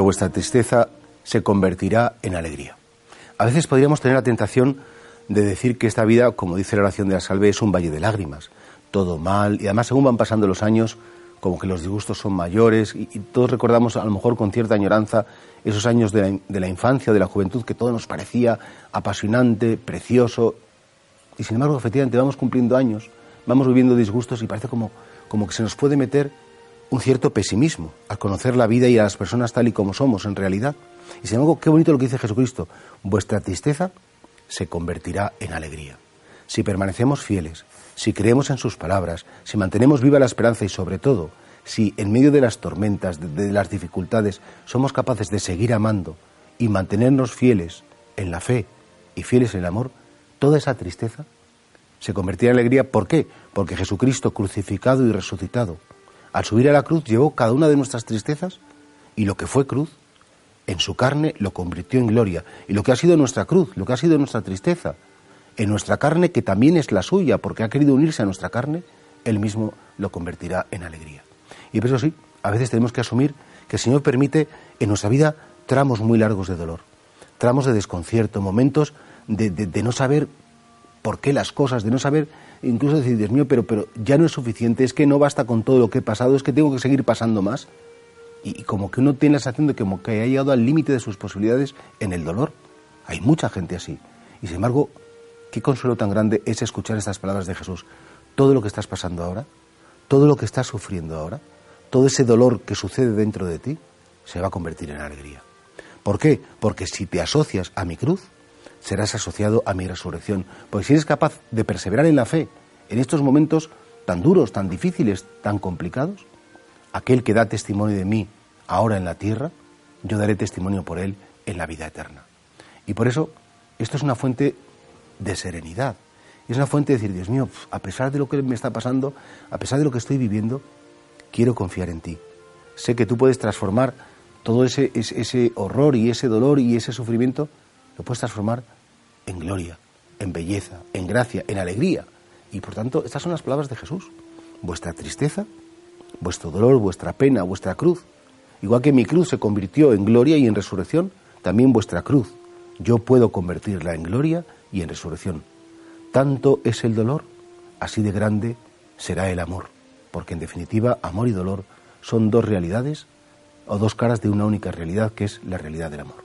vuestra tristeza se convertirá en alegría. A veces podríamos tener la tentación de decir que esta vida, como dice la oración de la salve, es un valle de lágrimas, todo mal, y además según van pasando los años, como que los disgustos son mayores, y, todos recordamos a lo mejor con cierta añoranza esos años de la, de la infancia, de la juventud, que todo nos parecía apasionante, precioso, y sin embargo, efectivamente, vamos cumpliendo años, vamos viviendo disgustos y parece como, como que se nos puede meter un cierto pesimismo al conocer la vida y a las personas tal y como somos en realidad. Y sin embargo, qué bonito lo que dice Jesucristo. Vuestra tristeza se convertirá en alegría. Si permanecemos fieles, si creemos en sus palabras, si mantenemos viva la esperanza y sobre todo, si en medio de las tormentas, de, las dificultades, somos capaces de seguir amando y mantenernos fieles en la fe y fieles en el amor, toda esa tristeza se convertirá en alegría. ¿Por qué? Porque Jesucristo crucificado y resucitado, al subir a la cruz, llevó cada una de nuestras tristezas y lo que fue cruz, en su carne lo convirtió en gloria. Y lo que ha sido nuestra cruz, lo que ha sido nuestra tristeza, en nuestra carne, que también es la suya, porque ha querido unirse a nuestra carne, Él mismo lo convertirá en alegría. Y por eso sí, a veces tenemos que asumir que el Señor permite en nuestra vida tramos muy largos de dolor, tramos de desconcierto, momentos de, de no saber por qué las cosas, de no saber incluso decir, Dios mío, pero, pero ya no es suficiente, es que no basta con todo lo que he pasado, es que tengo que seguir pasando más. Y, como que uno tiene la sensación de que, como que llegado al límite de sus posibilidades en el dolor. Hay mucha gente así. Y sin embargo, qué consuelo tan grande es escuchar estas palabras de Jesús. Todo lo que estás pasando ahora, todo lo que estás sufriendo ahora, todo ese dolor que sucede dentro de ti, se va a convertir en alegría. ¿Por qué? Porque si te asocias a mi cruz, serás asociado a mi resurrección. Porque si eres capaz de perseverar en la fe en estos momentos tan duros, tan difíciles, tan complicados, aquel que da testimonio de mí ahora en la tierra, yo daré testimonio por él en la vida eterna. Y por eso esto es una fuente de serenidad. Es una fuente de decir, Dios mío, a pesar de lo que me está pasando, a pesar de lo que estoy viviendo, quiero confiar en ti. Sé que tú puedes transformar todo ese, ese, ese horror y ese dolor y ese sufrimiento lo puedes transformar en gloria, en belleza, en gracia, en alegría. Y por tanto, estas son las palabras de Jesús. Vuestra tristeza, vuestro dolor, vuestra pena, vuestra cruz. Igual que mi cruz se convirtió en gloria y en resurrección, también vuestra cruz. Yo puedo convertirla en gloria y en resurrección. Tanto es el dolor, así de grande será el amor. Porque en definitiva, amor y dolor son dos realidades o dos caras de una única realidad que es la realidad del amor.